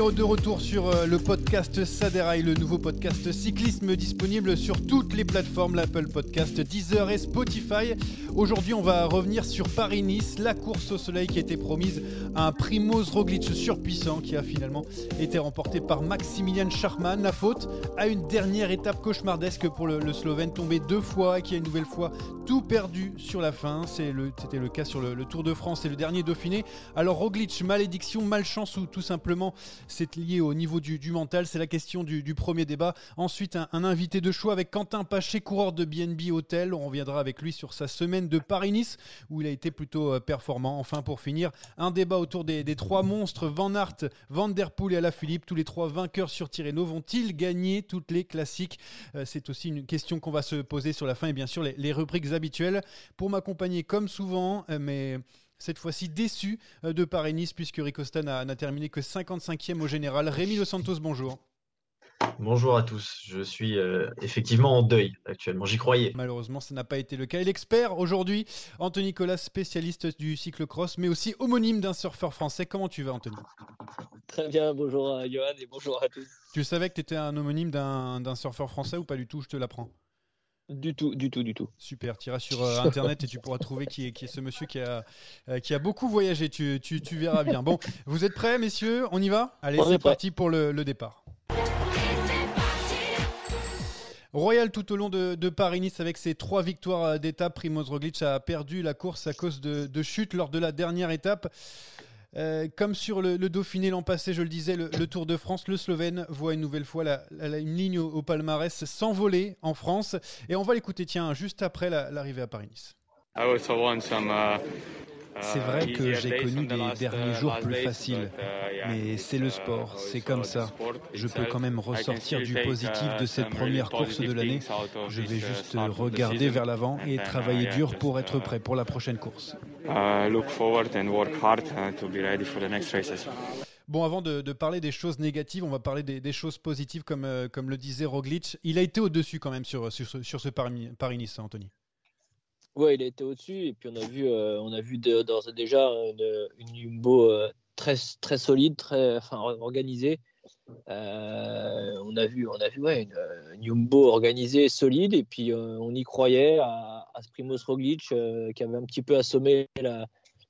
On est de retour sur euh, le podcast Saderail, le nouveau podcast cyclisme disponible sur toutes les plateformes, l'Apple Podcast, Deezer et Spotify. Aujourd'hui, on va revenir sur Paris-Nice, la course au soleil qui a été promise à un Primoz Roglic surpuissant qui a finalement été remporté par Maximilian Charman. La faute à une dernière étape cauchemardesque pour le, Slovène, tombé deux fois et qui a une nouvelle fois tout perdu sur la fin. C'était le, cas sur le, Tour de France et le dernier Dauphiné. Alors Roglic, malédiction, malchance ou tout simplement c'est lié au niveau du, mental. C'est la question du, premier débat. Ensuite, un, invité de choix avec Quentin Paché, coureur de BNB Hotel. On reviendra avec lui sur sa semaine de Paris-Nice où il a été plutôt euh, performant. Enfin, pour finir, un débat autour des, trois monstres Van Aert, Van Der Poel et Alaphilippe. Tous les trois vainqueurs sur Tirreno vont-ils gagner toutes les classiques? Euh, C'est aussi une question qu'on va se poser sur la fin et bien sûr les, les rubriques habituelles. Pour m'accompagner comme souvent, euh, mais cette fois-ci déçu euh, de Paris-Nice puisque Ricosta n'a terminé que 55e au général. Rémi Los Santos, bonjour. Bonjour à tous, je suis euh, effectivement en deuil actuellement, j'y croyais. Malheureusement, ça n'a pas été le cas. Et l'expert aujourd'hui, Anthony Nicolas, spécialiste du cyclocross, mais aussi homonyme d'un surfeur français. Comment tu vas, Anthony? Très bien, bonjour à Johan et bonjour à tous. Tu savais que tu étais un homonyme d'un surfeur français ou pas du tout? Je te l'apprends. Du tout, du tout, du tout. Super, tu iras sur euh, internet et tu pourras trouver qui est, qui est ce monsieur qui a, euh, qui a beaucoup voyagé. Tu, tu, tu, verras bien. Bon, vous êtes prêts, messieurs? On y va? Allez, c'est parti pour le, le départ. Royal tout au long de, de Paris-Nice avec ses trois victoires euh, d'étape. Primoz Roglic a perdu la course à cause de, de chutes lors de la dernière étape. Euh, comme sur le, Dauphiné l'an passé, je le disais, le, Tour de France, le Slovène voit une nouvelle fois une ligne au, palmarès s'envoler en France. Et on va l'écouter, tiens, juste après l'arrivée à Paris-Nice. C'est vrai que j'ai connu des derniers jours plus faciles, mais c'est le sport, c'est comme ça. Je peux quand même ressortir du positif de cette première course de l'année. Je vais juste regarder vers l'avant et travailler dur pour être prêt pour la prochaine course. Bon, avant de, parler des choses négatives, on va parler des, choses positives, comme, euh, comme le disait Roglic. Il a été au-dessus quand même sur, sur, ce Paris-Nice, Anthony. Ouais, il a été au-dessus et puis on a vu, euh, vu d'ores et déjà une, une Jumbo euh, très, très solide, très enfin, organisée. Euh, on a vu, on a vu ouais, une, Jumbo organisée, solide et puis on y croyait à, à Primoz Roglic qui avait un petit peu assommé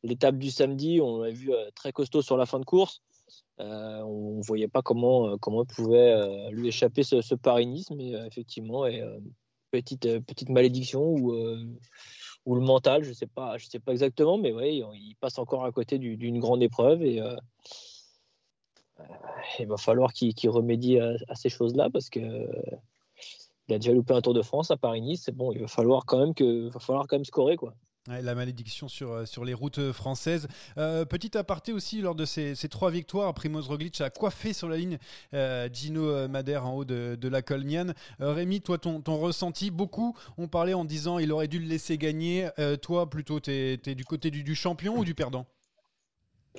l'étape du samedi. On l'a vu très costaud sur la fin de course. on ne voyait pas comment, comment pouvait lui échapper ce, ce Paris-Nice, mais effectivement, et, petite, euh, petite malédiction ou, euh, ou le mental, je sais pas, je sais pas exactement, mais ouais, il passe encore à côté d'une grande épreuve et euh, il va falloir qu'il remédie à, ces choses-là parce que il a déjà loupé un Tour de France à Paris-Nice. Bon, il va falloir quand même que, va falloir quand même scorer quoi la malédiction sur, euh, les routes euh, françaises. Euh, petit aparté aussi, lors de ces, trois victoires, Primoz Roglic a coiffé sur la ligne Gino Madère en haut de, la Colmiane. Rémi, toi, ton, ton, ressenti, beaucoup ont parlé en disant il aurait dû le laisser gagner. toi, plutôt, tu es, du côté du, champion ou du perdant?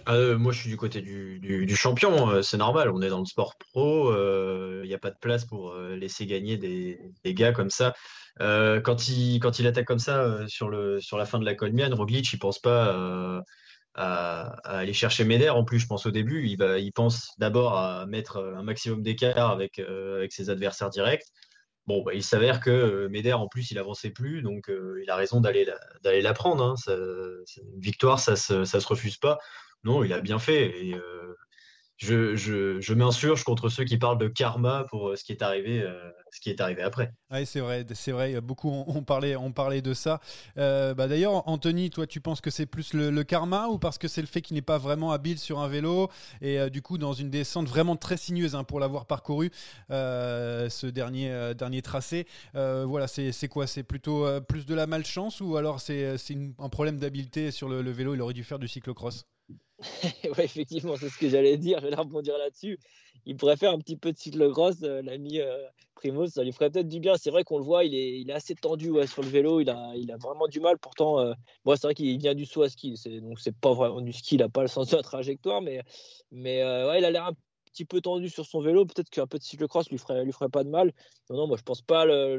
Moi, je suis du côté du, champion, c'est normal. On est dans le sport pro, il n'y a pas de place pour laisser gagner des, gars comme ça. Euh, quand, il, attaque comme ça euh, sur, la fin de la Colmiane, Roglic, il pense pas à, aller chercher Meder. En plus, je pense au début, il, pense d'abord à mettre un maximum d'écart avec, ses adversaires directs. Bon, bah, il s'avère que Meder, en plus, il avançait plus, donc il a raison d'aller la, d'aller la prendre. Hein. une victoire, ça se, ça se refuse pas. Non, il a bien fait. Et, je, m'insurge contre ceux qui parlent de karma pour euh, ce qui est arrivé, euh, ce qui est arrivé après. Oui, c'est vrai, c'est vrai. Beaucoup ont, parlé, de ça. Euh, bah, d'ailleurs, Anthony, toi, tu penses que c'est plus le, karma ou parce que c'est le fait qu'il n'est pas vraiment habile sur un vélo et du coup dans une descente vraiment très sinueuse hein, pour l'avoir parcouru ce dernier dernier tracé. voilà, c'est quoi? C'est plutôt plus de la malchance ou alors c'est un problème d'habileté sur le, le vélo Il aurait dû faire du cyclocross? ouais, effectivement, c'est ce que j'allais dire. Je vais rebondir là-dessus. Il pourrait faire un petit peu de cyclocross, euh, l'ami euh, ça lui ferait peut-être du bien. C'est vrai qu'on le voit, il est, assez tendu sur le vélo. Il a, vraiment du mal. Pourtant, euh, c'est vrai qu'il vient du saut à ski, donc c'est pas vraiment du ski. Il n'a pas le sens de la trajectoire, mais, ouais, il a l'air un petit peu tendu sur son vélo. Peut-être qu'un peu de cyclocross lui ferait, lui ferait pas de mal. Non, non, moi je pense pas le,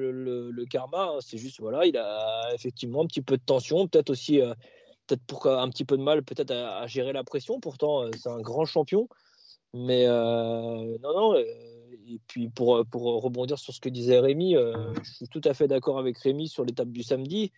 le, karma. Hein. C'est juste voilà, il a effectivement un petit peu de tension, peut-être aussi peut-être pour un petit peu de mal peut-être à, gérer la pression. Pourtant, euh, c'est un grand champion. Mais euh, non, non. Euh, et puis pour, pour rebondir sur ce que disait Rémi, je suis tout à fait d'accord avec Rémi sur l'étape du samedi.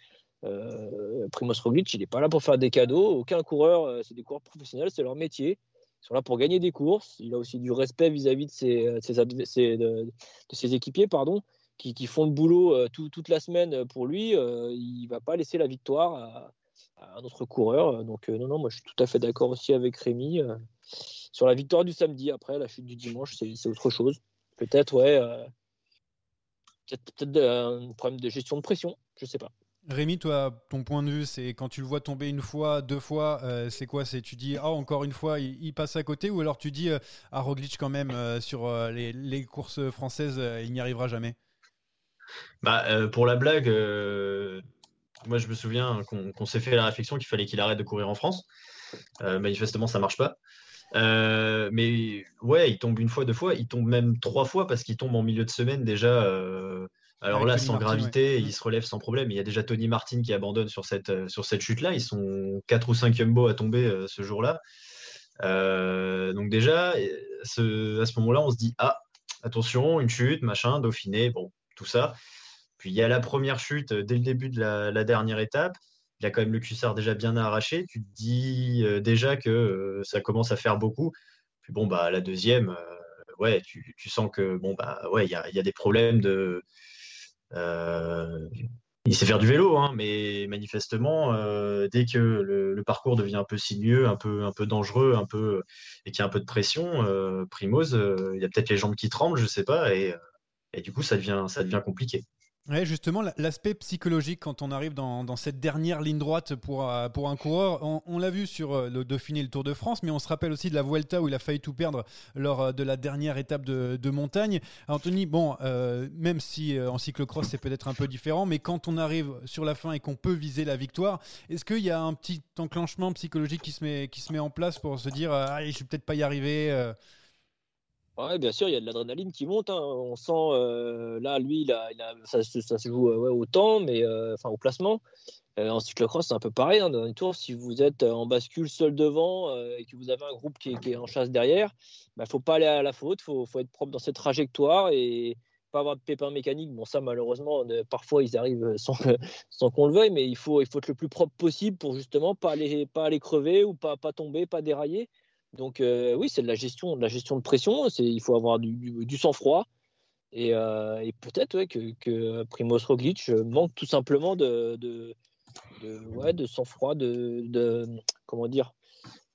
Euh, Primoz Roglic, il n'est pas là pour faire des cadeaux. Aucun coureur, c'est des coureurs professionnels, c'est leur métier. Ils sont là pour gagner des courses. Il a aussi du respect vis-à-vis de, ses, de, ses, équipiers pardon, qui, qui, font le boulot toute la semaine pour lui. il ne va pas laisser la victoire à, un autre coureur. Donc euh, non, non, moi je suis tout à fait d'accord aussi avec Rémi euh, sur la victoire du samedi. Après, la chute du dimanche, c'est autre chose. Peut-être, ouais, euh, peut-être un problème de gestion de pression, je sais pas. Rémi, toi, ton point de vue, c'est quand tu le vois tomber une fois, deux fois, c'est quoi? C'est tu dis ah encore une fois, il, passe à côté, ou alors tu dis à Roglic quand même sur les, les, courses françaises, il n'y arrivera jamais? Bah pour la blague, moi, je me souviens qu'on s'est fait la réflexion qu'il fallait qu'il arrête de courir en France. Euh, manifestement, ça marche pas. Euh, mais ouais, il tombe une fois, deux fois, il tombe même trois fois parce qu'il tombe en milieu de semaine déjà. Euh, alors là, sans gravité, il se relève sans problème. Il y a déjà Tony Martin qui abandonne sur cette, sur cette chute-là. Ils sont 4 ou 5 Jumbo à tomber ce jour-là. donc déjà, ce, à ce moment-là, on se dit, ah, attention, une chute, machin, Dauphiné, bon, tout ça. Puis il y a la première chute euh, dès le début de la, dernière étape. Il a quand même le cuissard déjà bien arraché. Tu te dis euh, déjà que euh, ça commence à faire beaucoup. Puis bon, bah, la deuxième, ouais, tu, sens que bon, bah, ouais, il y a, des problèmes de. il sait faire du vélo, hein, mais manifestement, dès que le, parcours devient un peu sinueux, un peu, un peu dangereux, un peu et qu'il y a un peu de pression, Primoz, il y a peut-être les jambes qui tremblent, je sais pas, et, et du coup, ça devient, ça devient compliqué. Ouais, justement, l'aspect psychologique quand on arrive dans, cette dernière ligne droite pour, euh, un coureur, on, l'a vu sur euh, le Dauphiné et le Tour de France, mais on se rappelle aussi de la Vuelta où il a failli tout perdre lors euh, de la dernière étape de, montagne. Anthony, bon, même si en cyclocross c'est peut-être un peu différent, mais quand on arrive sur la fin et qu'on peut viser la victoire, est-ce qu'il y a un petit enclenchement psychologique qui se met, qui se met en place pour se dire, ah, je vais peut-être pas y arriver Ouais, bien sûr, il y a de l'adrénaline qui monte. Hein. On sent, euh, là, lui, il a, ça, se joue ouais, au temps, mais euh, au placement. Euh, en cyclocross, c'est un peu pareil. Hein. Dans une tour, si vous êtes en bascule seul devant et que vous avez un groupe qui est, en chasse derrière, il bah, ne faut pas aller à la faute. Il faut, être propre dans cette trajectoire et pas avoir de pépins mécaniques. Bon, ça, malheureusement, parfois, ils arrivent sans, qu'on le veuille, mais il faut, il faut être le plus propre possible pour justement pas aller, pas aller crever ou pas, pas tomber, pas dérailler. Donc euh, oui, c'est de la gestion, de la gestion de pression. C'est, il faut avoir du, sang-froid. Et, euh, peut-être que, Primoz Roglic manque tout simplement de, de, de, sang-froid, de, comment dire.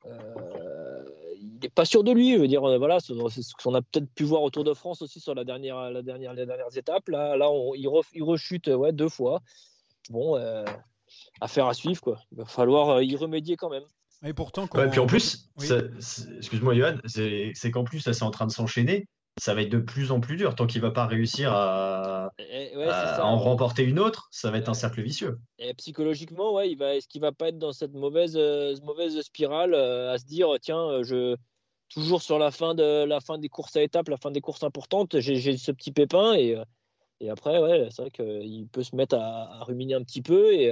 Euh, il n'est pas sûr de lui. Je veux dire, voilà, c'est ce qu'on a peut-être pu voir au Tour de France aussi sur la dernière, la dernière, les dernières étapes. Là, là, il, rechute ouais, deux fois. Bon, affaire à suivre quoi. Il va falloir y remédier quand même. Et pourtant, quand puis en plus, excuse-moi, Johan, c'est qu'en plus, ça c'est en train de s'enchaîner. Ça va être de plus en plus dur tant qu'il va pas réussir à, eh, en remporter une autre. Ça va être un cercle vicieux. Et psychologiquement, ouais, il va, est-ce qu'il va pas être dans cette mauvaise, euh, mauvaise spirale euh, à se dire, tiens, euh, je toujours sur la fin de la fin des courses à étapes, la fin des courses importantes, j'ai ce petit pépin et, et après, ouais, c'est vrai qu'il peut se mettre à, ruminer un petit peu et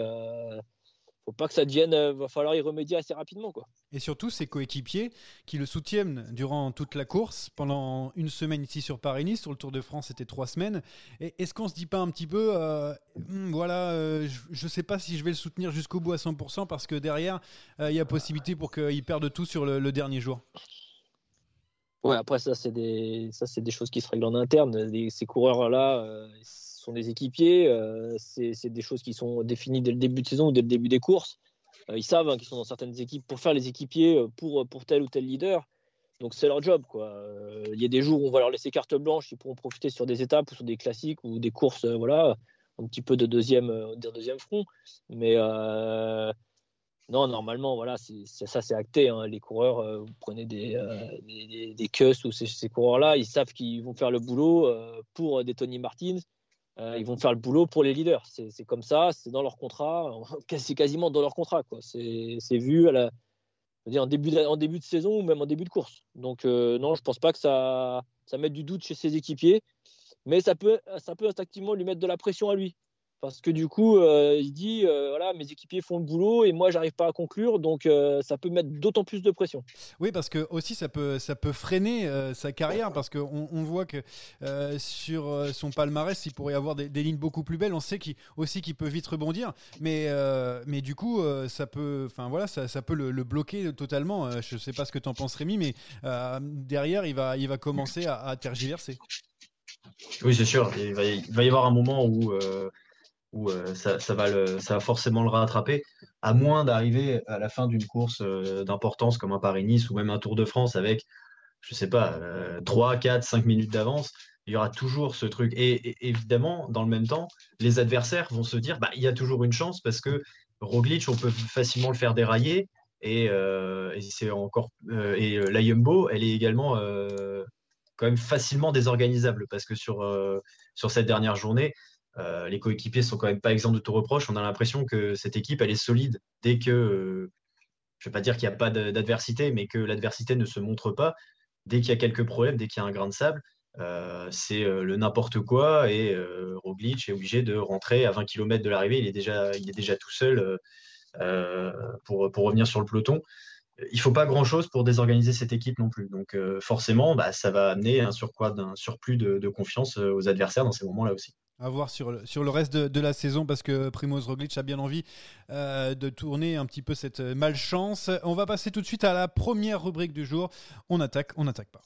faut pas que ça devienne. Euh, va falloir y remédier assez rapidement, quoi. Et surtout ses coéquipiers qui le soutiennent durant toute la course, pendant une semaine ici sur Paris-Nice, sur le Tour de France c'était trois semaines. Est-ce qu'on se dit pas un petit peu, euh, hmm, voilà, euh, je ne sais pas si je vais le soutenir jusqu'au bout à 100% parce que derrière il y a possibilité pour qu'il perde tout sur le, dernier jour? Ouais, après ça c'est des ça c'est des choses qui se règlent en interne. ces coureurs là sont des équipiers, euh, c'est des choses qui sont définies dès le début de saison ou dès le début des courses. Euh, ils savent hein, qu'ils sont dans certaines équipes pour faire les équipiers euh, pour, pour tel ou tel leader. Donc c'est leur job. Quoi. Il y a des jours où on va leur laisser carte blanche, ils pourront profiter sur des étapes ou sur des classiques ou des courses, voilà, un petit peu de deuxième, deuxième front. Mais non, normalement, voilà, ça c'est acté. Hein. Les coureurs, vous prenez des, des, des, ou ces coureurs-là, ils savent qu'ils vont faire le boulot pour des Tony Martins, euh, ils vont faire le boulot pour les leaders. C'est comme ça, c'est dans leur contrat, c'est quasiment dans leur contrat. C'est vu en, début de, saison ou même en début de course. Donc euh, non, je pense pas que ça, mette du doute chez ses équipiers, mais ça peut instinctivement lui mettre de la pression à lui parce que du coup, euh, il dit euh, voilà, mes équipiers font le boulot et moi, j'arrive pas à conclure, donc euh, ça peut mettre d'autant plus de pression. Oui, parce que aussi ça peut ça peut freiner sa carrière parce qu'on on voit que sur son palmarès, il pourrait y avoir des, lignes beaucoup plus belles. On sait qu'il aussi qu'il peut vite rebondir, mais mais du coup, ça peut, enfin voilà, ça, ça peut le, bloquer totalement. je sais pas ce que tu en penses, Rémi, mais derrière, il va il va commencer à, à tergiverser. Oui, c'est sûr. Il va, il va, y avoir un moment où où euh, ça, va le, ça va forcément le rattraper, à moins d'arriver à la fin d'une course euh, d'importance comme un Paris-Nice ou même un Tour de France avec, je sais pas, 3, 4, 5 minutes d'avance. Il y aura toujours ce truc. Et, évidemment, dans le même temps, les adversaires vont se dire, bah, il y a toujours une chance parce que Roglic, on peut facilement le faire dérailler. Et, euh, c'est encore et la Yumbo, elle est également quand même facilement désorganisable parce que sur sur cette dernière journée, euh, les coéquipiers sont quand même pas exempts de tout reproche. On a l'impression que cette équipe, est solide dès que, euh, je ne vais pas dire qu'il n'y a pas d'adversité, mais que l'adversité ne se montre pas. Dès qu'il y a quelques problèmes, dès qu'il y a un grain de sable, euh, c'est le n'importe quoi et Roglic est obligé de rentrer à 20 km de l'arrivée. Il, est déjà, tout seul pour, revenir sur le peloton il faut pas grand chose pour désorganiser cette équipe non plus. Donc forcément, bah, ça va amener un d'un surplus de, confiance aux adversaires dans ces moments-là aussi. À voir sur le, sur le reste de, la saison parce que Primoz Roglic a bien envie euh, de tourner un petit peu cette malchance. On va passer tout de suite à la première rubrique du jour. On attaque, on n'attaque pas.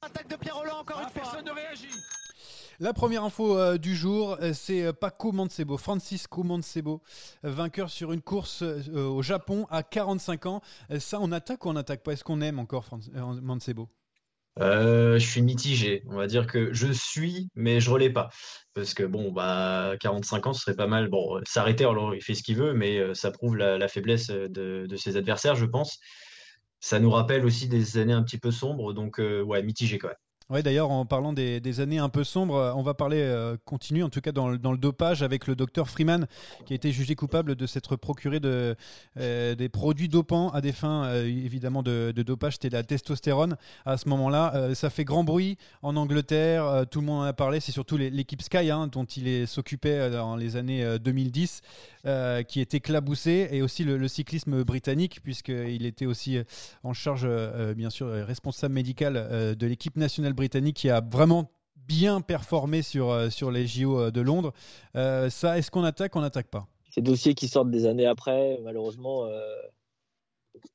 Attaque de Pierre Roland encore une fois. Personne ne réagit. La première info euh, du jour, euh, c'est Paco Mancebo, Francisco Mancebo, vainqueur sur une course au Japon à 45 ans. ça, on attaque ou on n'attaque pas? Est-ce qu'on aime encore Mancebo? Euh, je suis mitigé. On va dire que je suis, mais je relais pas. Parce que bon, bah, 45 ans, ce serait pas mal. Bon, s'arrêter, alors il fait ce qu'il veut, mais euh, ça prouve la, faiblesse de, ses adversaires, je pense. Ça nous rappelle aussi des années un petit peu sombres, donc euh, ouais, mitigé quand même. Oui, d'ailleurs, en parlant des, années un peu sombres, on va parler, euh, continue en tout cas dans, le dopage avec le docteur Freeman qui a été jugé coupable de s'être procuré euh, des produits dopants à des fins euh, évidemment de, dopage, c'était la testostérone. À ce moment-là, ça fait grand bruit en Angleterre, tout le monde en a parlé, c'est surtout l'équipe Sky hein, dont il s'occupait dans les années 2010 qui est éclaboussé et aussi le, cyclisme britannique puisqu'il était aussi en charge, bien sûr, responsable médical de l'équipe nationale britannique qui a vraiment bien performé sur, euh, sur les JO euh, de Londres. Euh, ça, est-ce qu'on attaque on n'attaque pas? Ces dossiers qui sortent des années après, malheureusement,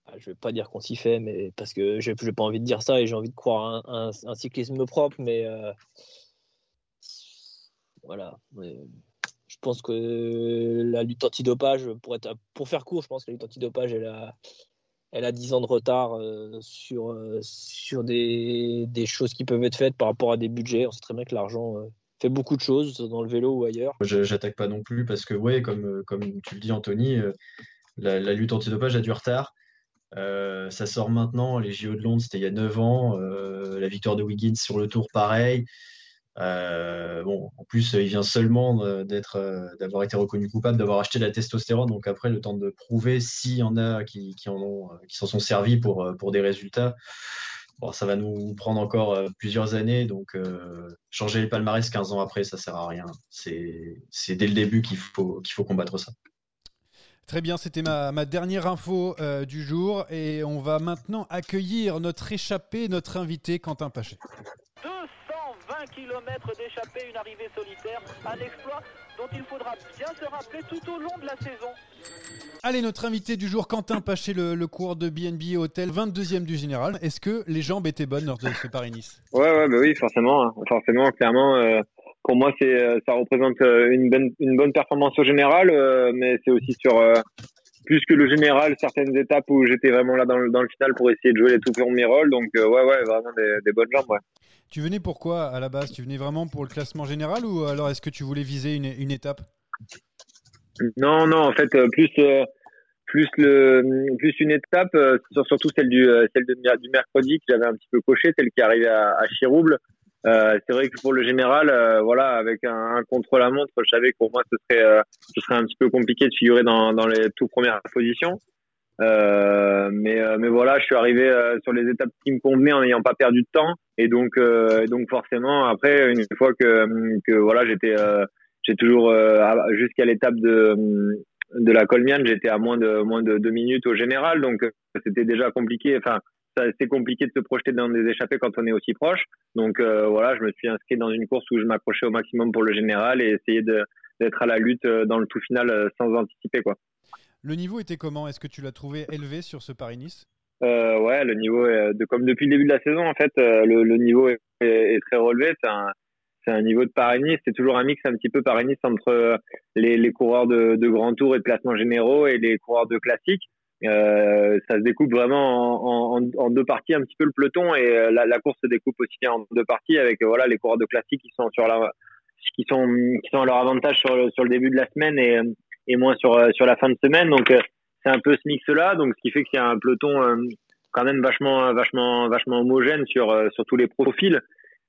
ah, je vais pas dire qu'on s'y fait, mais parce que j'ai pas envie de dire ça et j'ai envie de croire un, un, cyclisme propre, mais voilà. je pense que la lutte antidopage, pour, être, pour faire court, je pense que la lutte antidopage, elle a, elle a 10 ans de retard euh, sur, euh, sur des, des, choses qui peuvent être faites par rapport à des budgets. On sait très bien que l'argent euh, fait beaucoup de choses dans le vélo ou ailleurs. Je J'attaque pas non plus parce que, ouais, comme, comme tu le dis, Anthony, la, la, lutte antidopage a du retard. ça sort maintenant, les JO de Londres, c'était il y a 9 ans. la victoire de Wiggins sur le tour, pareil. Euh, bon, en plus, il vient seulement d'être, euh, d'avoir été reconnu coupable, d'avoir acheté de la testostérone. Donc après, le temps de prouver s'il y en a qui, qui en ont, euh, qui s'en sont servis pour, pour des résultats. Bon, ça va nous prendre encore plusieurs années. Donc changer les palmarès 15 ans après, ça sert à rien. C'est, c'est dès le début qu'il faut, qu'il faut combattre ça. Très bien, c'était ma, dernière info euh, du jour et on va maintenant accueillir notre échappé, notre invité Quentin Pachet. 220 km d'échappée, une arrivée solitaire, un exploit dont il faudra bien se rappeler tout au long de la saison. Allez, notre invité du jour, Quentin Pachet, le, cours de BNB Hôtel, 22e du général. Est-ce que les jambes étaient bonnes lors de ce Paris-Nice? Ouais, ouais, bah oui, forcément. Hein. Forcément, clairement. Euh, pour moi, c'est, euh, ça représente euh, une bonne, une bonne performance au général, mais c'est aussi sur plus que le général, certaines étapes où j'étais vraiment là dans le, dans le final pour essayer de jouer les tout premiers rôles. Donc, ouais, ouais, vraiment des, des bonnes jambes, ouais. Tu venais pourquoi à la base? Tu venais vraiment pour le classement général ou alors est-ce que tu voulais viser une, une étape? Non, non, en fait, euh, plus euh, plus le plus une étape, euh, surtout celle du celle de, du mercredi que j'avais un petit peu coché, celle qui arrivait à, à Chirouble. C'est vrai que pour le général, voilà, avec un, un contre-la-montre, je savais que pour moi ce serait ce serait un petit peu compliqué de figurer dans, dans les tout premières positions. Euh, mais, euh, mais voilà, je suis arrivé euh, sur les étapes qui me convenaient en n'ayant pas perdu de temps. Et donc, donc forcément, après, une fois que, que voilà, j'étais, j'ai toujours jusqu'à l'étape de de la Colmiane, j'étais à moins de moins de deux minutes au général, donc c'était déjà compliqué. Enfin, c'est compliqué de se projeter dans des échappées quand on est aussi proche. Donc voilà, je me suis inscrit dans une course où je m'accrochais au maximum pour le général et essayer d'être à la lutte dans le tout final sans anticiper quoi. Le niveau était comment? Est-ce que tu l'as trouvé élevé sur ce Paris-Nice? Euh, Ouais, le niveau, est, de, comme depuis le début de la saison, en fait, euh, le, le, niveau est, est, très relevé. C'est un, niveau de Paris-Nice. C'est toujours un mix un petit peu Paris-Nice entre euh, les, les coureurs de, de grand tour et de classement généraux et les coureurs de classique. Euh, ça se découpe vraiment en, en, en, deux parties un petit peu le peloton et euh, la, la, course se découpe aussi en deux parties avec voilà les coureurs de classique qui sont sur la qui sont qui sont à leur avantage sur le, sur le début de la semaine et et moins sur euh, sur la fin de semaine. Donc euh, c'est un peu ce mix là, donc ce qui fait qu'il y a un peloton euh, quand même vachement vachement vachement homogène sur sur tous les profils.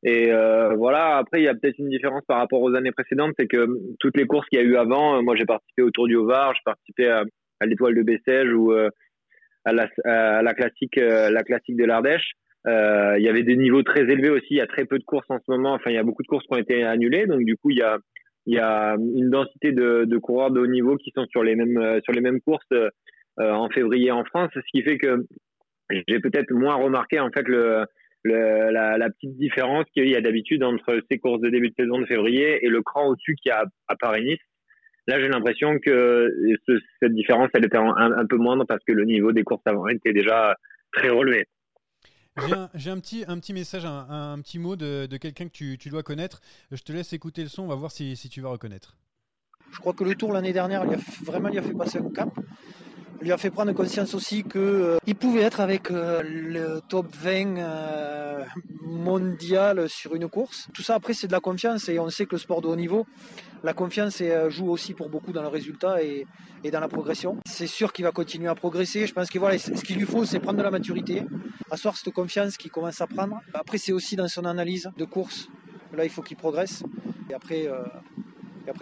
Et voilà, après, il y a peut-être une différence par rapport aux années précédentes, c'est que toutes les courses qu'il y a eu avant, moi j'ai participé au Tour du Haut-Var, j'ai participé à, à l'étoile de Bessèges ou à, la, à la classique, la classique de l'Ardèche. il y avait des niveaux très élevés aussi, il y a très peu de courses en ce moment, enfin il y a beaucoup de courses qui ont été annulées, donc du coup il y a, une densité de, coureurs de haut niveau qui sont sur les mêmes euh, courses euh, en février en France, ce qui fait que j'ai peut-être moins remarqué en fait la, petite différence qu'il y a d'habitude entre ces courses de début de saison de février et le cran au-dessus qu'il y a à Paris-Nice. Là, j'ai l'impression que ce, cette différence, elle était un, un, peu moindre parce que le niveau des courses avant était déjà très relevé. J'ai un, petit, un petit message, un, petit mot de, quelqu'un que tu, dois connaître. Je te laisse écouter le son, on va voir si, tu vas reconnaître. Je crois que le tour l'année dernière, il a vraiment il a fait passer un cap. Il lui a fait prendre conscience aussi qu'il euh, pouvait être avec euh, le top 20 euh, mondial sur une course. Tout ça, après, c'est de la confiance et on sait que le sport de haut niveau, la confiance joue aussi pour beaucoup dans le résultat et, dans la progression. C'est sûr qu'il va continuer à progresser. Je pense que ce qu'il lui faut, c'est prendre de la maturité, asseoir cette confiance qu'il commence à prendre. Après, c'est aussi dans son analyse de course. Là, il faut qu'il progresse. Et après,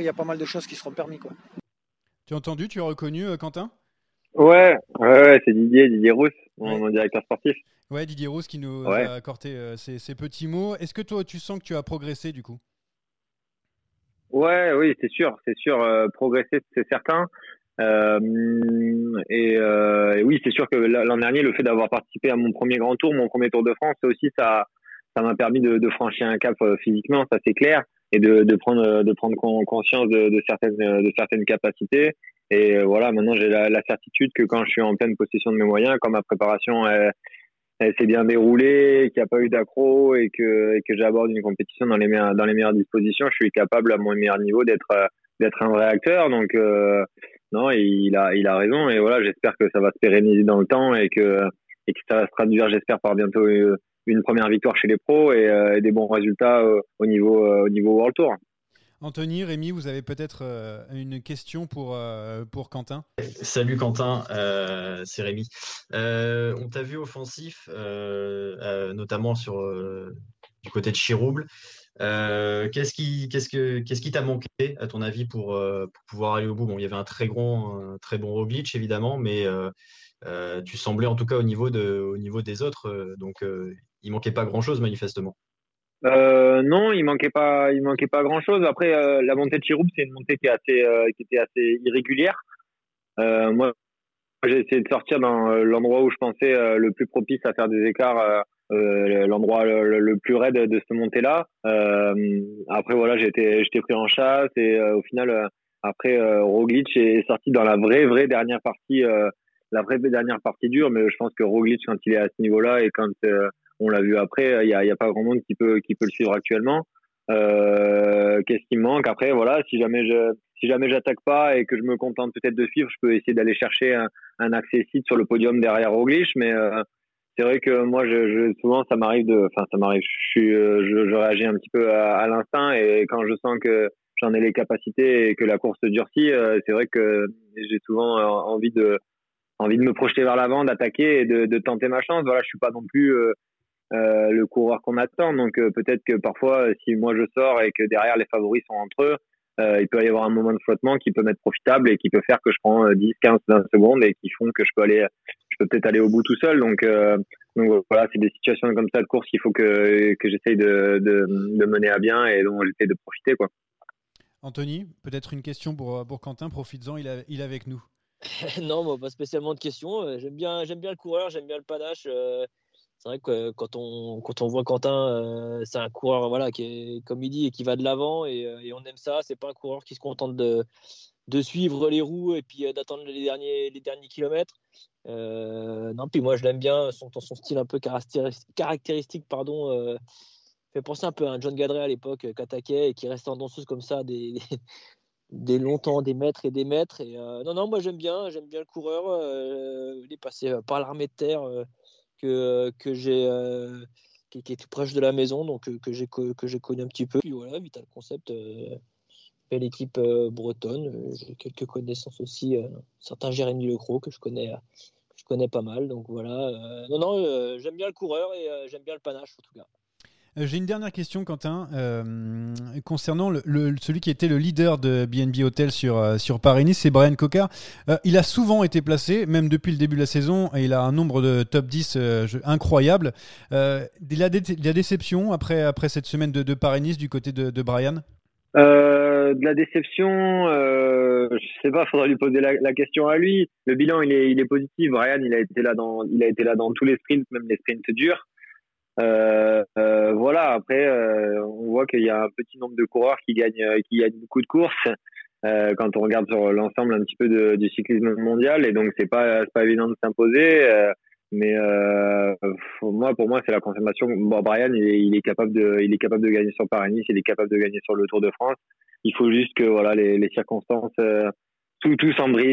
il y a pas mal de choses qui seront permis. Tu as entendu, tu as reconnu Quentin? Ouais, ouais, c'est Didier, Didier Rousse, mon, directeur sportif. Ouais, Didier Rousse qui nous a accordé ces, ces, petits mots. Est-ce que toi, tu sens que tu as progressé du coup? Ouais, oui, c'est sûr, c'est sûr. Euh, progresser, c'est certain. Euh, et, euh, et, oui, c'est sûr que l'an dernier, le fait d'avoir participé à mon premier grand tour, mon premier Tour de France, aussi, ça, ça m'a permis de, de, franchir un cap euh, physiquement, ça c'est clair, et de, de, prendre, de prendre conscience de, de, certaines, de certaines capacités. Et euh, voilà, maintenant j'ai la, certitude que quand je suis en pleine possession de mes moyens, quand ma préparation s'est bien déroulée, qu'il n'y a pas eu d'accro et que, que j'aborde une compétition dans les, meilleures, dans les meilleures dispositions, je suis capable à mon meilleur niveau d'être un vrai acteur. Donc euh, non, il a il a raison et voilà, j'espère que ça va se pérenniser dans le temps et que et que ça va se traduire, j'espère par bientôt euh, une première victoire chez les pros et, et des bons résultats au niveau au niveau World Tour. Anthony, Rémi, vous avez peut-être euh, une question pour, euh, pour Quentin Salut Quentin, euh, c'est Rémi. on t'a vu offensif, notamment du côté de Chirouble. qu'est-ce qui t'a manqué à ton avis pour, pouvoir aller au bout? Bon, il y avait un très grand très bon Roglic évidemment, mais tu semblais en tout cas au niveau de au niveau des autres, donc il manquait pas grand chose manifestement. Euh, non, il manquait pas, il manquait pas grand chose. Après, euh, la montée de Chiroupe, c'est une montée qui est assez, euh, qui était assez irrégulière. moi, j'ai essayé de sortir dans l'endroit où je pensais le plus propice à faire des écarts, l'endroit le, plus raide de ce montée-là. après, voilà, j'étais j'étais pris en chasse et au final, après, Roglic est sorti dans la vraie, vraie dernière partie la vraie dernière partie dure, mais je pense que Roglic, quand il est à ce niveau-là et quand on l'a vu après, il n'y a, pas grand monde qui peut, qui peut le suivre actuellement. Euh, Qu'est-ce qui me manque? Après Voilà, si jamais je si pas et que je me contente peut-être de suivre, je peux essayer d'aller chercher un, un sur le podium derrière Roglic, mais euh, c'est vrai que moi, souvent ça m'arrive de, enfin ça m'arrive, je, euh, réagis un petit peu à, l'instinct et quand je sens que j'en ai les capacités et que la course durcit, c'est vrai que j'ai souvent envie de envie de me projeter vers l'avant, d'attaquer et de, tenter ma chance. Voilà, je suis pas non plus euh, le coureur qu'on attend. Donc euh, peut-être que parfois, si moi je sors et que derrière les favoris sont entre eux, euh, il peut y avoir un moment de flottement qui peut m'être profitable et qui peut faire que je prends 10, 15, 20 secondes et qui font que je peux aller, je peux peut-être aller au bout tout seul. Donc, euh, donc voilà, c'est des situations comme ça de course qu'il faut que, que j'essaye de, de, de, mener à bien et dont j'essaie de profiter. Quoi. Anthony, peut-être une question pour, pour Quentin, profites-en, il, il est avec nous. non, moi, pas spécialement de questions. J'aime bien, j'aime bien le coureur, j'aime bien le panache. Euh, c'est vrai que quand on, quand on voit Quentin, euh, c'est un coureur voilà, qui est, comme il dit, et qui va de l'avant et, euh, et, on aime ça. C'est pas un coureur qui se contente de, de suivre les roues et puis euh, d'attendre les derniers, les derniers kilomètres. Non, puis moi je l'aime bien, son, son style un peu caractéristique, pardon, fait penser un peu à un John Gadret à l'époque qui attaquait et qui restait en danseuse comme ça des, des, des longtemps, des mètres et des mètres. Non, non, moi j'aime bien, j'aime bien le coureur. il est passé par l'armée de terre que, que j'ai euh, qui, est tout proche de la maison, donc euh, que j'ai que j'ai connu un petit peu. Puis voilà, Vital Concept, euh, belle équipe bretonne. J'ai quelques connaissances aussi, certains Jérémy Lecro que je connais je connais pas mal. Donc voilà. non, non, j'aime bien le coureur et j'aime bien le panache en tout cas. Euh, j'ai une dernière question, Quentin, euh, concernant le, celui qui était le leader de BNB Hotel sur, euh, sur Paris-Nice, c'est Brian. Euh, il a souvent été placé, même depuis le début de la saison, et il a un nombre de top 10 euh, incroyable. Euh, la, dé la déception après, après cette semaine de, de Paris-Nice du côté de, Brian? De la déception, je sais pas, faudra lui poser la, la, question à lui. Le bilan, il est, il est positif. Brian, il a été là dans, il a été là dans tous les sprints, même les sprints durs. Euh, euh, voilà. Après, euh, on voit qu'il y a un petit nombre de coureurs qui gagnent, qui gagnent beaucoup de courses. quand on regarde sur l'ensemble un petit peu de, du cyclisme mondial, et donc c'est pas pas évident de s'imposer. mais moi, pour moi, c'est la confirmation. Bon, Brian, il est, capable de, il est capable de gagner sur Paris-Nice, il est capable de gagner sur le Tour de France. Il faut juste que voilà les, les circonstances tout tout s'emboîte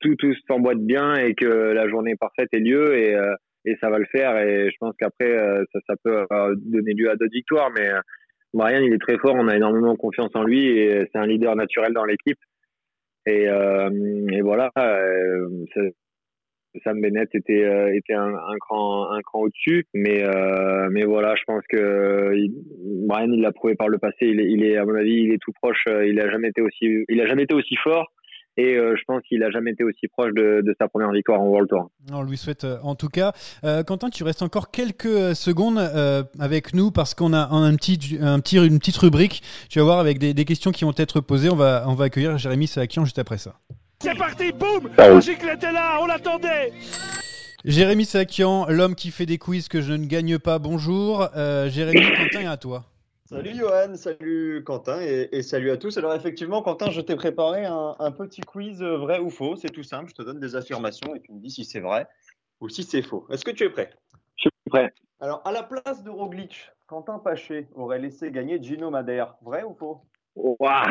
tout, tout bien et que la journée parfaite ait lieu et euh, et ça va le faire. Et je pense qu'après, euh, ça, ça peut donner lieu à d'autres victoires. Mais euh, Marianne, il est très fort. On a énormément confiance en lui et c'est un leader naturel dans l'équipe. Et, euh, et voilà, euh, Sam Bennett était était un, cran un cran au-dessus, mais mais voilà, je pense que Brian il l'a prouvé par le passé. Il il est à mon avis, il est tout proche. Il a jamais été aussi il a jamais été aussi fort. Et euh, je pense qu'il n'a jamais été aussi proche de, de, sa première victoire en World Tour. On lui souhaite euh, en tout cas. Euh, Quentin, tu restes encore quelques secondes euh, avec nous parce qu'on a un petit, un petit, une petite rubrique. Tu vas voir avec des, des, questions qui vont être posées. On va, on va accueillir Jérémy Saakian juste après ça. C'est parti, boum La gicle était là, on l'attendait Jérémy Sakian, l'homme qui fait des quiz que je ne gagne pas, bonjour. Euh, Jérémy, Quentin, à toi. Salut Johan, salut Quentin et, et, salut à tous. Alors effectivement, Quentin, je t'ai préparé un, un, petit quiz vrai ou faux. C'est tout simple, je te donne des affirmations et tu me dis si c'est vrai ou si c'est faux. Est-ce que tu es prêt? Je suis prêt. Alors à la place de Roglic, Quentin Paché aurait laissé gagner Gino Madère. Vrai ou faux? Wow.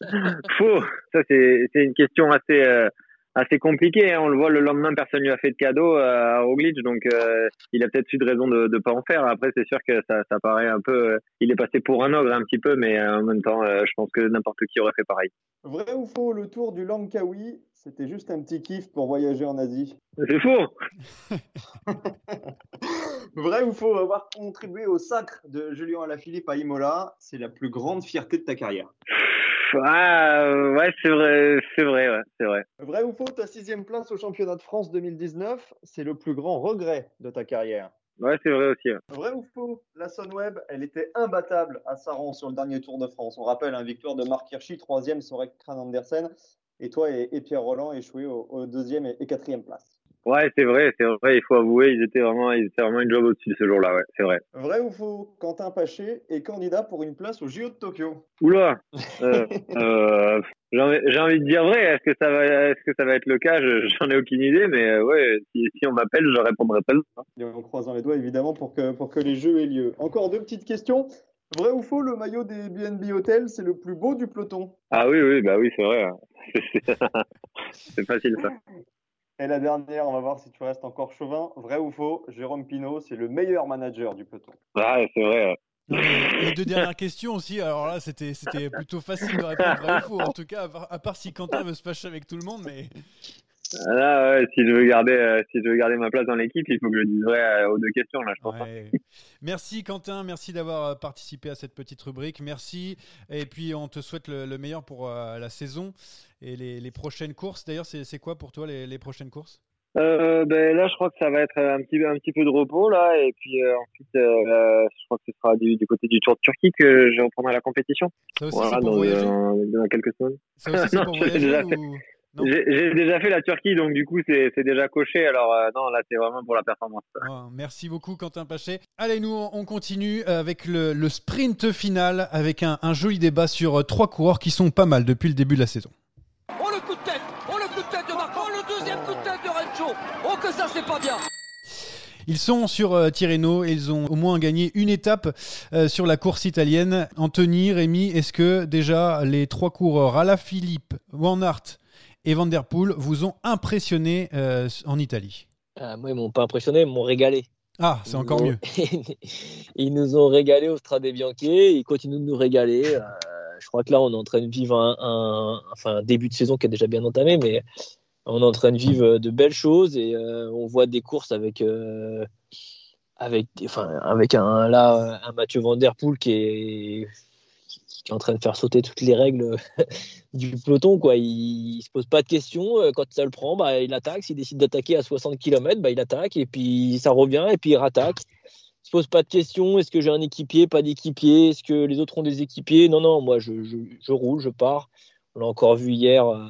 Faux. Ça c'est une question assez... Euh assez compliqué. Hein. On le voit le lendemain, personne lui a fait de cadeau euh, à Roglic, donc euh, il a peut-être eu de raison de ne pas en faire. Après, c'est sûr que ça, ça paraît un peu. Euh, il est passé pour un ogre un petit peu, mais en même temps, je pense que n'importe qui aurait fait pareil. Vrai ou faux, le tour du Langkawi, c'était juste un petit kiff pour voyager en Asie? C'est faux Vrai ou faux, avoir contribué au sacre de Julien Alaphilippe à Imola, c'est la plus grande fierté de ta carrière? Ah, ouais, c'est vrai, c'est vrai, ouais, c'est vrai. Vrai ou faux, ta sixième place au championnat de France 2019, c'est le plus grand regret de ta carrière. Ouais, c'est vrai aussi. Ouais. Vrai ou faux, la Sunweb, elle était imbattable à Saran sur le dernier Tour de France. On rappelle, un hein, victoire de Marc Hirschi, troisième sur Ekran Andersen. Et toi et, Pierre Roland échoué au, au deuxième et, quatrième place. Ouais, c'est vrai, c'est vrai, il faut avouer, ils étaient vraiment, ils étaient vraiment une job au-dessus ce jour-là, ouais, c'est vrai. Vrai ou faux, Quentin Paché est candidat pour une place au JO de Tokyo Oula euh, euh, J'ai envie, de dire vrai, est-ce que ça va, est-ce que ça va être le cas J'en ai aucune idée, mais euh, ouais, si, si on m'appelle, je répondrai pas. Et en croisant les doigts, évidemment, pour que, pour que les jeux aient lieu. Encore deux petites questions. Vrai ou faux, le maillot des BNB Hotel, c'est le plus beau du peloton? Ah oui, oui, bah oui, c'est vrai. c'est facile ça. Et la dernière, on va voir si tu restes encore chauvin. Vrai ou faux, Jérôme Pinault, c'est le meilleur manager du peloton. Ah, c'est vrai. Les deux dernières questions aussi, alors là c'était plutôt facile de répondre vrai ou faux, en tout cas, à part, si Quentin veut se fâcher avec tout le monde, mais. Là, ouais, si je veux garder, euh, si je veux garder ma place dans l'équipe, il faut que je dise vrai euh, aux deux questions là, je pense. Merci Quentin, merci d'avoir euh, participé à cette petite rubrique, merci. Et puis on te souhaite le, meilleur pour la saison et les, prochaines courses. D'ailleurs, c'est quoi pour toi les, prochaines courses? Ben là, je crois que ça va être un petit, un petit peu de repos là, et puis ensuite, je crois que ce sera du, côté du Tour de Turquie que je reprendrai la compétition. Ça aussi, voilà, dans, dans, quelques semaines. Ça aussi, c'est pour voyager j'ai déjà fait la Turquie, donc du coup, c'est déjà coché. Alors, euh, non, là, c'est vraiment pour la performance. merci beaucoup, Quentin Paché. Allez, nous, on continue avec le, sprint final, avec un, joli débat sur euh, trois coureurs qui sont pas mal depuis le début de la saison. Oh, le coup de tête Oh, le coup de tête de Marco Oh, le deuxième coup de tête de Rencho Oh, que ça, c'est pas bien ils sont sur euh, Tirreno et ils ont au moins gagné une étape sur la course italienne. Anthony, Rémi, est-ce que déjà les trois coureurs, Alaphilippe, Van Aert et Van Der Poel vous ont impressionné euh, en Italie ah, Moi, ils m'ont pas impressionné, ils m'ont régalé. Ah, c'est encore mieux. ils nous ont régalé au Strade Bianchi, ils continuent de nous régaler. Euh, je crois que là, on est en train de vivre un, enfin, un début de saison qui est déjà bien entamé, mais on est en train de vivre de belles choses et euh, on voit des courses avec, avec, enfin, avec un, là, un Mathieu Van Der Poel qui est qui est en train de faire sauter toutes les règles du peloton. Quoi. Il, ne se pose pas de questions. Euh, quand ça le prend, bah, il attaque. S'il décide d'attaquer à 60 km, bah, il attaque. Et puis ça revient et puis il rattaque. Il se pose pas de questions. Est-ce que j'ai un équipier, pas d'équipier? Est-ce que les autres ont des équipiers? Non, non, moi je, roule, je pars. On l'a encore vu hier euh,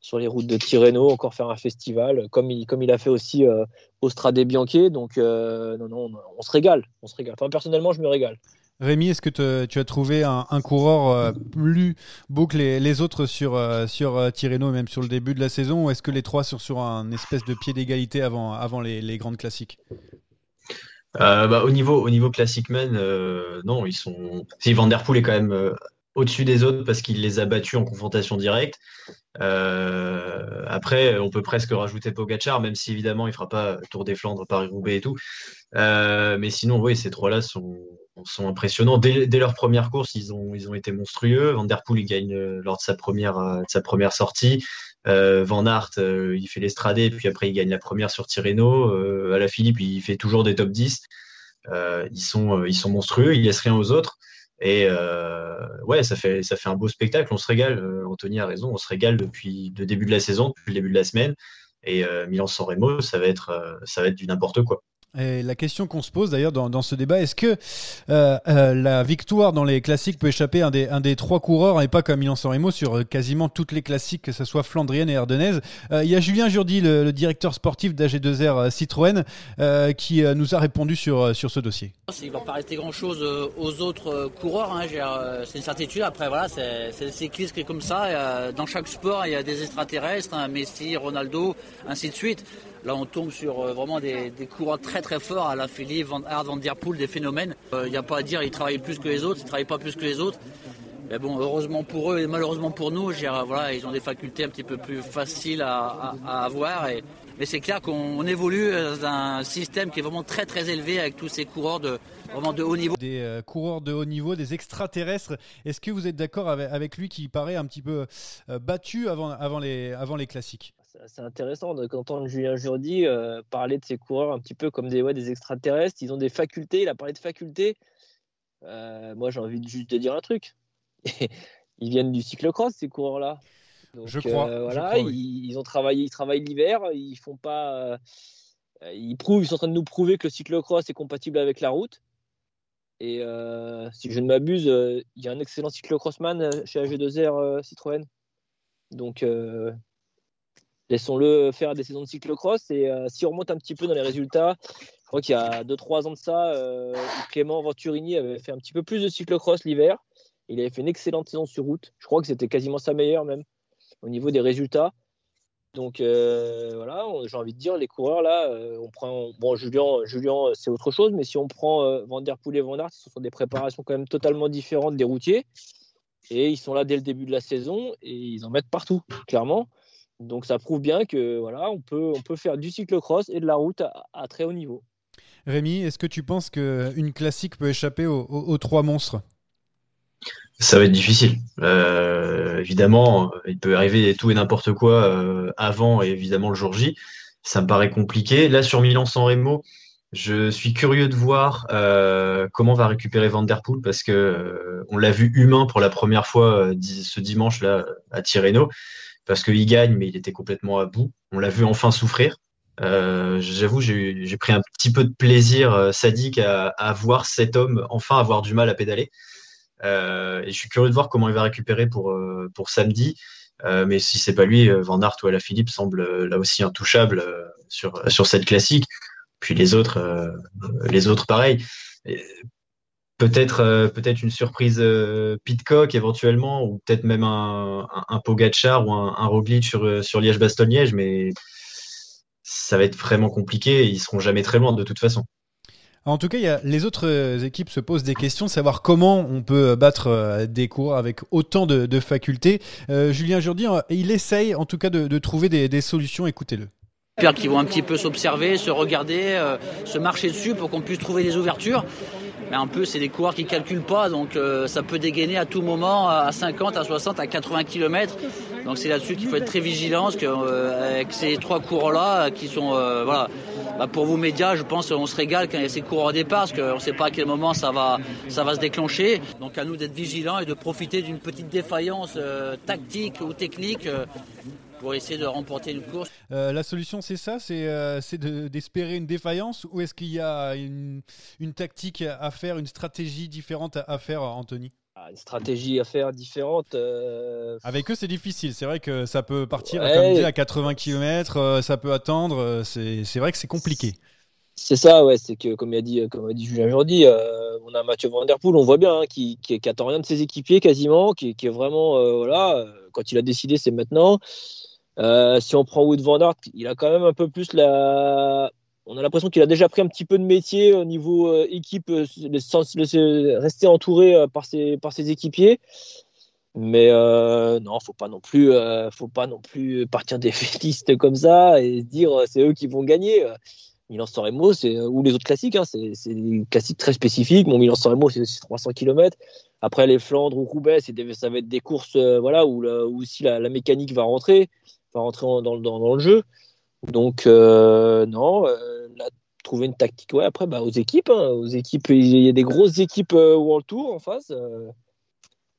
sur les routes de Tirreno, encore faire un festival, comme il, a fait aussi euh, au Strade Bianchi. Donc, non, non, on, se régale. On se régale. Enfin, personnellement, je me régale. Rémi, est-ce que tu as trouvé un, coureur euh, plus beau que les, autres sur, euh, sur euh, Tirreno, même sur le début de la saison, ou est-ce que les trois sont sur un espèce de pied d'égalité avant, les, grandes classiques? Bah, au niveau au classic man, non, ils sont. Si Van est quand même au-dessus des autres parce qu'il les a battus en confrontation directe. après, on peut presque rajouter Pogachar, même si évidemment il fera pas Tour des Flandres, Paris-Roubaix et tout. mais sinon, oui, ces trois-là sont sont impressionnants. Dès, leur première course, ils ont, ils ont été monstrueux. Van Der Poel, il gagne euh, lors de sa première, euh, sa première sortie. Euh, Van Aert, il fait l'Estradé, puis après, il gagne la première sur Tirreno. à la Philippe, il fait toujours des top 10. ils, sont, ils sont monstrueux, ils laissent rien aux autres. Et ouais, ça fait, ça fait un beau spectacle. On se régale. Anthony a raison. On se régale depuis le début de la saison, depuis le début de la semaine. Et Milan-San Remo, ça va être, ça va être du n'importe quoi. La question qu'on se pose d'ailleurs dans, ce débat, est-ce que euh, euh, la victoire dans les classiques peut échapper à un des, trois coureurs et pas comme Milan San Remo sur euh, quasiment toutes les classiques, que ce soit flandrienne et ardennaise Il y a Julien Jourdi, le, directeur sportif d'AG2R Citroën, qui nous a répondu sur, ce dossier. Il ne va pas rester grand-chose aux autres coureurs, hein, c'est une certitude. Après, voilà, c'est le cyclisme qui est comme ça. Dans chaque sport, il y a des extraterrestres, Messi, Ronaldo, ainsi de suite. Là, on tombe sur euh, vraiment des, courants très très forts à la Philippe, Van Aert, Van Der Poel, des phénomènes. Il euh, n'y a pas à dire, ils travaillent plus que les autres, ils ne travaillent pas plus que les autres. Mais bon, heureusement pour eux et malheureusement pour nous, voilà, ils ont des facultés un petit peu plus faciles à, avoir. mais c'est clair qu'on évolue dans un système qui est vraiment très très élevé avec tous ces coureurs de, haut niveau. Des euh, coureurs de haut niveau, des extraterrestres. Est-ce que vous êtes d'accord avec, lui qui paraît un petit peu battu avant les classiques? C'est intéressant d'entendre Julien Jourdi euh, parler de ces coureurs un petit peu comme des, ouais, des extraterrestres. Ils ont des facultés. Il a parlé de facultés. Euh, moi, j'ai envie de juste de dire un truc. ils viennent du cyclocross, ces coureurs-là. je crois. Euh, voilà, ils, ont travaillé, ils travaillent l'hiver. Ils font pas. ils prouvent, ils sont en train de nous prouver que le cyclocross est compatible avec la route. Et si je ne m'abuse, il y a un excellent cyclocrossman chez AG2R Citroën. Donc, laissons-le faire des saisons de cyclocross. Et si on remonte un petit peu dans les résultats, je crois qu'il y a 2-3 ans de ça, Clément Venturini avait fait un petit peu plus de cyclocross l'hiver. Il avait fait une excellente saison sur route. Je crois que c'était quasiment sa meilleure même au niveau des résultats. Donc euh, voilà, j'ai envie de dire, les coureurs là, euh, on prend. Bon, Julien, Julien c'est autre chose, mais si on prend euh, Van et Van ce sont des préparations quand même totalement différentes des routiers. Et ils sont là dès le début de la saison et ils en mettent partout, clairement. Donc ça prouve bien que voilà, on peut, on peut faire du cyclocross et de la route à, très haut niveau. Rémi, est-ce que tu penses qu'une classique peut échapper aux trois monstres? Ça va être difficile. Euh, évidemment, il peut arriver tout et n'importe quoi euh, avant et évidemment le jour J. Ça me paraît compliqué. Là, sur Milan-San Remo, je suis curieux de voir euh, comment va récupérer Van Der Poel parce que on l'a vu humain pour la première fois ce dimanche là à Tirreno parce qu'il gagne mais il était complètement à bout. On l'a vu enfin souffrir. J'avoue, j'ai pris un petit peu de plaisir sadique à, à voir cet homme enfin avoir du mal à pédaler. Euh, et je suis curieux de voir comment il va récupérer pour, euh, pour samedi. Euh, mais si c'est pas lui, Van Aert ou Philippe semble là aussi intouchable sur, sur cette classique. Puis les autres, les autres pareil. Peut-être peut-être une surprise Pitcock éventuellement, ou peut-être même un, un, ou un, un Roglic sur, sur Liège-Bastogne-Liège, mais ça va être vraiment compliqué ils seront jamais très loin de toute façon. En tout cas, les autres euh, équipes se posent des questions savoir comment on peut euh, battre euh, des cours avec autant de, facultés. Julien Jourdi, il essaye en tout cas de, trouver des, solutions. Écoutez-le. Qui vont un petit peu s'observer, se regarder, se marcher dessus pour qu'on puisse trouver des ouvertures. Mais un peu, c'est des coureurs qui ne calculent pas, donc ça peut dégainer à tout moment à 50, à 60, à 80 km. Donc c'est là-dessus qu'il faut être très vigilant, parce qu'avec ces trois coureurs-là, qui sont voilà, bah, pour vous médias, je pense qu'on se régale quand il y a ces cours au départ, parce qu'on ne sait pas à quel moment ça va, ça va se déclencher. Donc à nous d'être vigilants et de profiter d'une petite défaillance euh, tactique ou technique. Euh, pour essayer de remporter une course. Euh, la solution, c'est ça C'est d'espérer une défaillance ou est-ce qu'il y a une, une, tactique à faire, une stratégie différente à faire, Anthony? Ah, une stratégie à faire différente. Euh, Avec eux, c'est difficile. C'est vrai que ça peut partir à 80 km, euh, ça peut attendre. Euh, c'est vrai que c'est compliqué. C'est ça, ouais. C'est que, comme a dit, comme a dit Julien aujourd'hui, on a Mathieu Van Der Poel, on voit bien, hein, qui, qui, attend rien de ses équipiers quasiment, qui, qui est vraiment, voilà, quand il a décidé, c'est maintenant. Si on prend Wood Van Aert, il a quand même un peu plus la, on a l'impression qu'il a déjà pris un petit peu de métier au niveau euh, équipe, euh, rester entouré euh, par, ses, par ses équipiers. Mais non, faut pas non plus, faut pas non plus partir des fétistes comme ça et se dire c'est eux qui vont gagner. Milan Soremo, c'est ou les autres classiques, hein, c'est des classiques très spécifiques. Mon Milan Soremo, c'est 300 km. Après les Flandres ou Roubaix, ça va être des courses, voilà, où aussi la, mécanique va rentrer, rentrer dans, le jeu. Donc non, trouver une tactique. Ouais, après, bah, aux équipes, hein, il y a des grosses équipes euh, World Tour en face. Euh,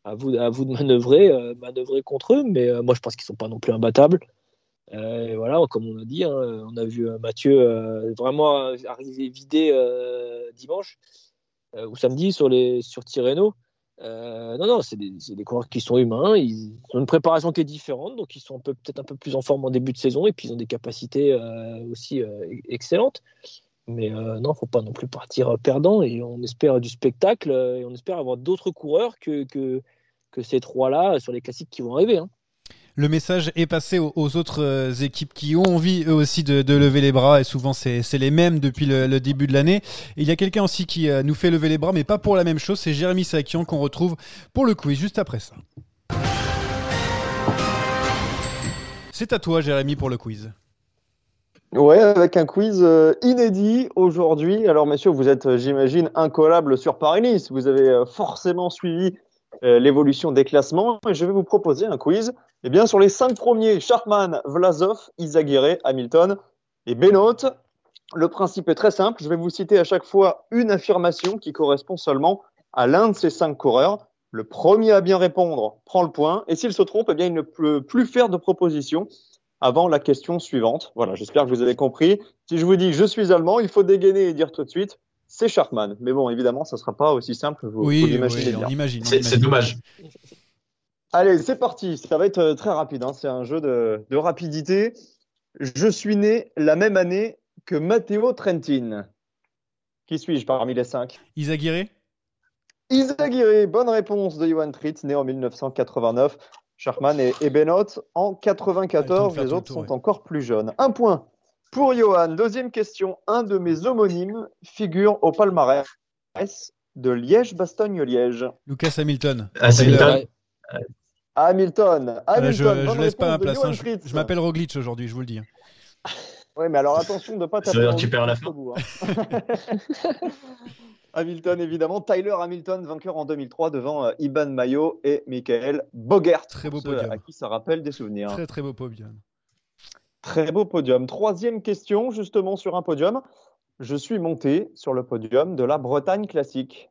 à vous, à vous de manœuvrer, euh, manœuvrer contre eux, mais moi je pense qu'ils sont pas non plus imbattables. Et voilà, comme on a dit, hein, on a vu Mathieu vraiment arriver vidé dimanche ou samedi sur les sur Tirreno. Non, non, c'est des, coureurs qui sont humains, ils ont une préparation qui est différente, donc ils sont peut-être un peu plus en forme en début de saison et puis ils ont des capacités aussi excellentes. Mais euh, non, faut pas non plus partir perdant et on espère du spectacle et on espère avoir d'autres coureurs que ces trois-là sur les classiques qui vont arriver. Hein. Le message est passé aux, autres euh, équipes qui ont envie eux aussi de, lever les bras et souvent c'est les mêmes depuis le, début de l'année. Il y a quelqu'un aussi qui euh, nous fait lever les bras mais pas pour la même chose, c'est Jérémy Sakian qu'on retrouve pour le quiz juste après ça. C'est à toi Jérémy pour le quiz. Ouais, avec un quiz euh, inédit aujourd'hui. Alors, messieurs, vous êtes, j'imagine, incollables sur Paris-Nice. Vous avez forcément suivi l'évolution des classements. Et je vais vous proposer un quiz eh bien, sur les cinq premiers Sharkman, Vlasov, Izaguirre, Hamilton et Benoît. Le principe est très simple. Je vais vous citer à chaque fois une affirmation qui correspond seulement à l'un de ces cinq coureurs. Le premier à bien répondre prend le point. Et s'il se trompe, eh bien, il ne peut plus faire de proposition avant la question suivante. Voilà, j'espère que vous avez compris. Si je vous dis je suis allemand, il faut dégainer et dire tout de suite c'est Sharkman. Mais bon, évidemment, ça ne sera pas aussi simple. Vous, oui, vous oui, on imagine. C'est dommage. Allez, c'est parti. Ça va être euh, très rapide. hein. C'est un jeu de, de rapidité. Je suis né la même année que Matteo Trentin. Qui suis-je parmi les cinq? Isaguirre Isaguirre, bonne réponse de Johan Tritz, né en 1989. Sharkman et, et Benoît en 94. faire Les autres tour, sont encore plus jeunes. Un point pour Johan. Deuxième question. Un de mes homonymes figure au palmarès de Liège-Bastogne-Liège. Lucas Hamilton. Ah, c'est Taylor. Hamilton. Hamilton. Ah, Hamilton. je je laisse pas ma place. Hein. Je, m'appelle Roglic aujourd'hui, je vous le dis. Ouais, mais alors attention de ne pas taper tu perds la fin. bout, hein. Hamilton, évidemment. Tyler Hamilton, vainqueur en 2003 devant euh, Iban Mayo et Michael Bogert. Très beau podium. À qui ça rappelle des souvenirs. Très très beau podium. Très beau podium. Troisième question, justement sur un podium. Je suis monté sur le podium de la Bretagne classique.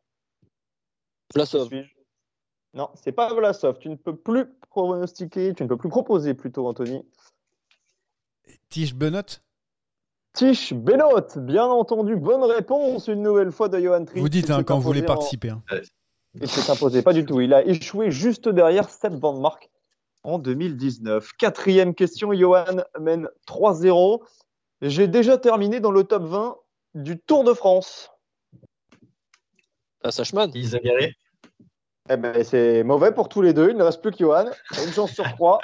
Vlasov. Suis-je? Non, c'est pas Vlasov. Tu ne peux plus pronostiquer, tu ne peux plus proposer plutôt, Anthony. Tige Benot Tish Benoît, bien entendu, bonne réponse une nouvelle fois de Johan Tritt. Vous dites hein, quand vous voulez en- participer. hein. Il s'est imposé, pas du tout. Il a échoué juste derrière Seb Van Mark en 2019. Quatrième question, Johan mène 3-0. J'ai déjà terminé dans le top 20 du Tour de France. Ah, Sachman. Isaguirre. Eh ben, c'est mauvais pour tous les deux. Il ne reste plus que Johan. Une chance sur trois.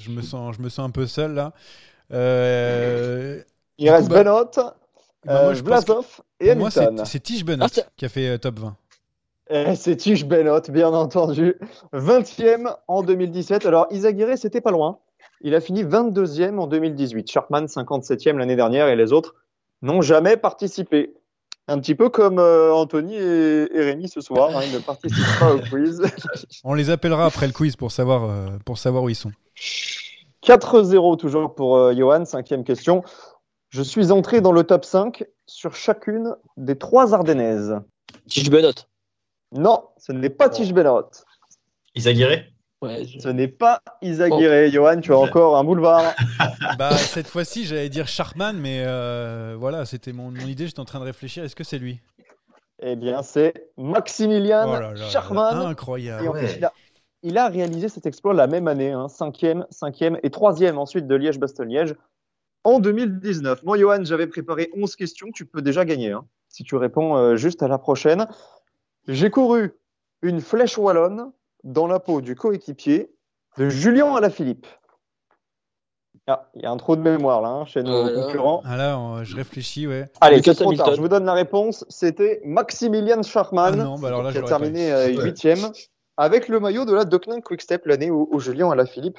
Je me sens, je me sens un peu seul là. Euh, Il reste bah- Benoît, bah, euh, que- et pour moi, c'est Hamilton. Tige Benot Ah, qui a fait euh, top 20. Eh, c'est Tish Benoît, bien entendu. 20e en 2017. Alors, Isaguirre, c'était pas loin. Il a fini 22e en 2018. Sharkman, 57e l'année dernière. Et les autres n'ont jamais participé. Un petit peu comme euh, Anthony et, et Rémi ce soir. hein, ils ne participent pas au quiz. On les appellera après le quiz pour savoir, euh, pour savoir où ils sont. 4-0 toujours pour euh, Johan. Cinquième question. Je suis entré dans le top 5 sur chacune des trois Ardennaises. Tige Benot. Non, ce n'est pas Tish Benoît. Isaguirre. Ouais, je- Ce n'est pas Isaguirre. Johan, tu as encore un boulevard. Bah, cette fois-ci, j'allais dire Sharkman, mais euh, voilà, c'était mon, mon idée. J'étais en train de réfléchir. Est-ce que c'est lui? Eh bien, c'est Maximilian Oh là là, Charman. incroyable. Et en ouais. plus, il, a, il a réalisé cet exploit la même année, hein, cinquième, cinquième et troisième ensuite de Liège-Bastogne-Liège en 2019. Moi, Johan, j'avais préparé 11 questions. Tu peux déjà gagner hein, si tu réponds euh, juste à la prochaine. J'ai couru une flèche wallonne dans la peau du coéquipier de Julien Alaphilippe. Ah, il y a un trou de mémoire là hein, chez nos Voilà. concurrents. Ah là, on- je réfléchis, ouais. Allez, c'est trop tard. Je vous donne la réponse. C'était Maximilian Scharmann Ah non, bah alors là, qui a terminé eu. euh, huitième avec le maillot de la Deceuninck Quick-Step l'année où, où Julien Alaphilippe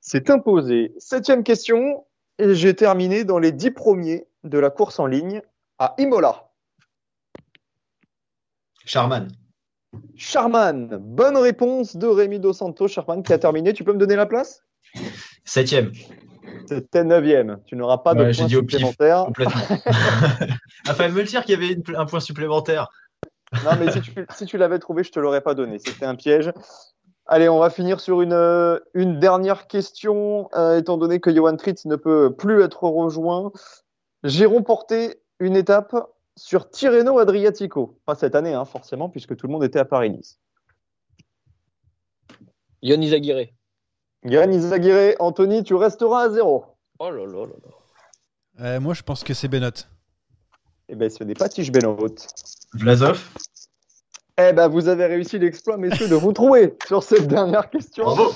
s'est imposé. Septième question. Et j'ai terminé dans les dix premiers de la course en ligne à Imola. Charman. Charman, bonne réponse de Rémi Dos Santos. Charman qui a terminé. Tu peux me donner la place? Septième. C'était neuvième. Tu n'auras pas de Ouais, points dit au pif. Complètement. ah, fallait me le dire qu'il y avait une- un point supplémentaire. Non, mais si tu, si tu l'avais trouvé, je te l'aurais pas donné. C'était un piège. Allez, on va finir sur une, euh, une dernière question, euh, étant donné que Johan Tritz ne peut plus être rejoint. J'ai remporté une étape sur Tirreno Adriatico. Pas cette année, hein, forcément, puisque tout le monde était à Paris-Nice. Yann Isaguirre. Johan Izaguirre, Anthony, tu resteras à zéro. Oh là là là là. Euh, moi, je pense que c'est Benot. Eh ben, ce n'est pas Tige Benoît. Vlasov. Eh ben, vous avez réussi l'exploit, messieurs, de vous trouver sur cette dernière question. Bravo.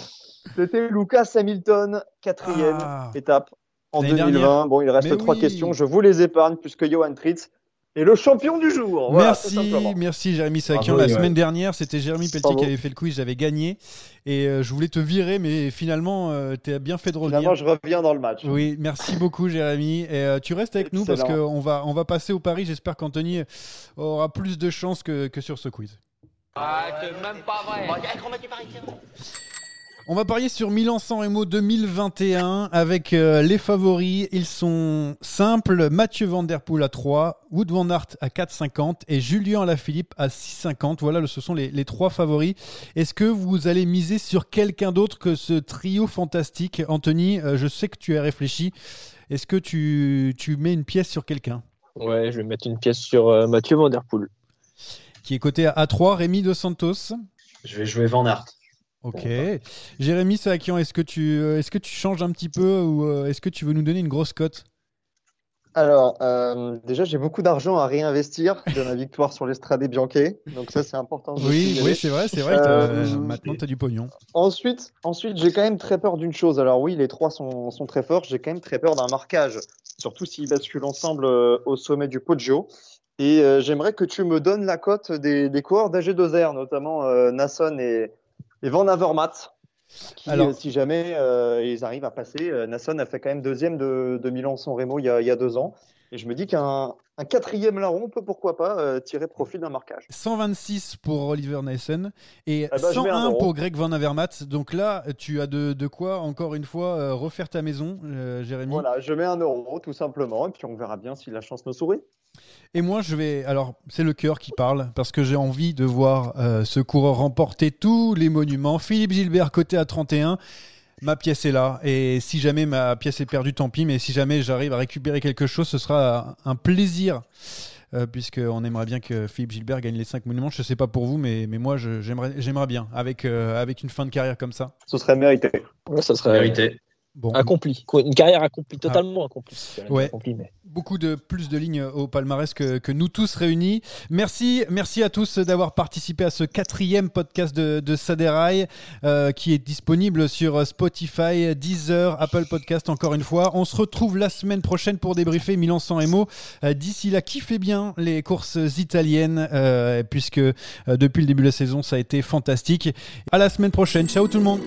C'était Lucas Hamilton, quatrième Ah. étape en L'année 2020. dernière. Bon, il reste Mais trois oui. questions. Je vous les épargne puisque Johan Tritz est le champion du jour. Voilà, merci, merci Jérémy Sakian. La semaine dernière, c'était Jérémy Pelletier Bravo. qui avait fait le quiz, j'avais gagné. Et euh, je voulais te virer, mais finalement, tu as bien fait de revenir. Finalement, je reviens dans le match. Oui, merci beaucoup Jérémy. Et euh, tu restes avec nous parce qu'on va, on va passer au pari. J'espère qu'Anthony aura plus de chance que, que sur ce quiz. Ah, c'est même pas vrai. On va parier sur Milan-San Remo 2021 avec euh, les favoris. Ils sont simples. Mathieu Van Der Poel à 3, Wood Van Aert à 4,50 et Julien Alaphilippe à 6,50. Voilà, ce sont les, les trois favoris. Est-ce que vous allez miser sur quelqu'un d'autre que ce trio fantastique? Anthony, euh, je sais que tu as réfléchi. Est-ce que tu, tu mets une pièce sur quelqu'un? Ouais, je vais mettre une pièce sur euh, Mathieu Van Der Poel. qui est coté à A3 Rémi Dos Santos Je vais jouer Van Aert. Ok. Jérémy Saakian, est-ce que, tu, euh, est-ce que tu changes un petit peu ou euh, est-ce que tu veux nous donner une grosse cote? Alors, euh, déjà, j'ai beaucoup d'argent à réinvestir de ma victoire sur l'Estrade Bianchi. Donc, ça, c'est important. Oui, oui c'est vrai, c'est vrai. Euh, maintenant, tu as du pognon. Ensuite, ensuite j'ai quand même très peur d'une chose. Alors oui, les trois sont, sont très forts. J'ai quand même très peur d'un marquage, surtout s'ils basculent ensemble euh, au sommet du Poggio. Et j'aimerais que tu me donnes la cote des, des coureurs d'AG2R, notamment Nasson et, et Van Avermaet. Qui, Alors- euh, si jamais euh, ils arrivent à passer, euh, Nasson a fait quand même deuxième de, de Milan-San Remo il y, a, il y a deux ans. Et je me dis qu'un un quatrième larron peut pourquoi pas euh, tirer profit d'un marquage. 126 pour Oliver Nyssen et Ah bah, 101 pour Greg Van Avermaet. Donc là, tu as de, de quoi, encore une fois, euh, refaire ta maison, Jérémy? Voilà, je mets un euro tout simplement, et puis on verra bien si la chance nous sourit. Et moi, je vais. Alors, c'est le cœur qui parle, parce que j'ai envie de voir euh, ce coureur remporter tous les monuments. Philippe Gilbert, côté à 31. Ma pièce est là. Et si jamais ma pièce est perdue, tant pis. Mais si jamais j'arrive à récupérer quelque chose, ce sera un plaisir. Euh, Puisqu'on aimerait bien que Philippe Gilbert gagne les 5 monuments. Je ne sais pas pour vous, mais, mais moi, j'aimerais j'aimerais bien, avec, euh, avec une fin de carrière comme ça. Ce serait mérité. Ouais, ça serait Vérité. Bon, accompli. Une carrière accomplie, totalement accomplie. C'est Ouais. accompli, mais- beaucoup de plus de lignes au palmarès que, que nous tous réunis. Merci, merci à tous d'avoir participé à ce quatrième podcast de, de Saderail euh, qui est disponible sur Spotify, Deezer, Apple Podcast. Encore une fois, on se retrouve la semaine prochaine pour débriefer Milan San Remo. Euh, D'ici là, kiffez bien les courses italiennes euh, puisque euh, depuis le début de la saison, ça a été fantastique. À la semaine prochaine. Ciao tout le monde.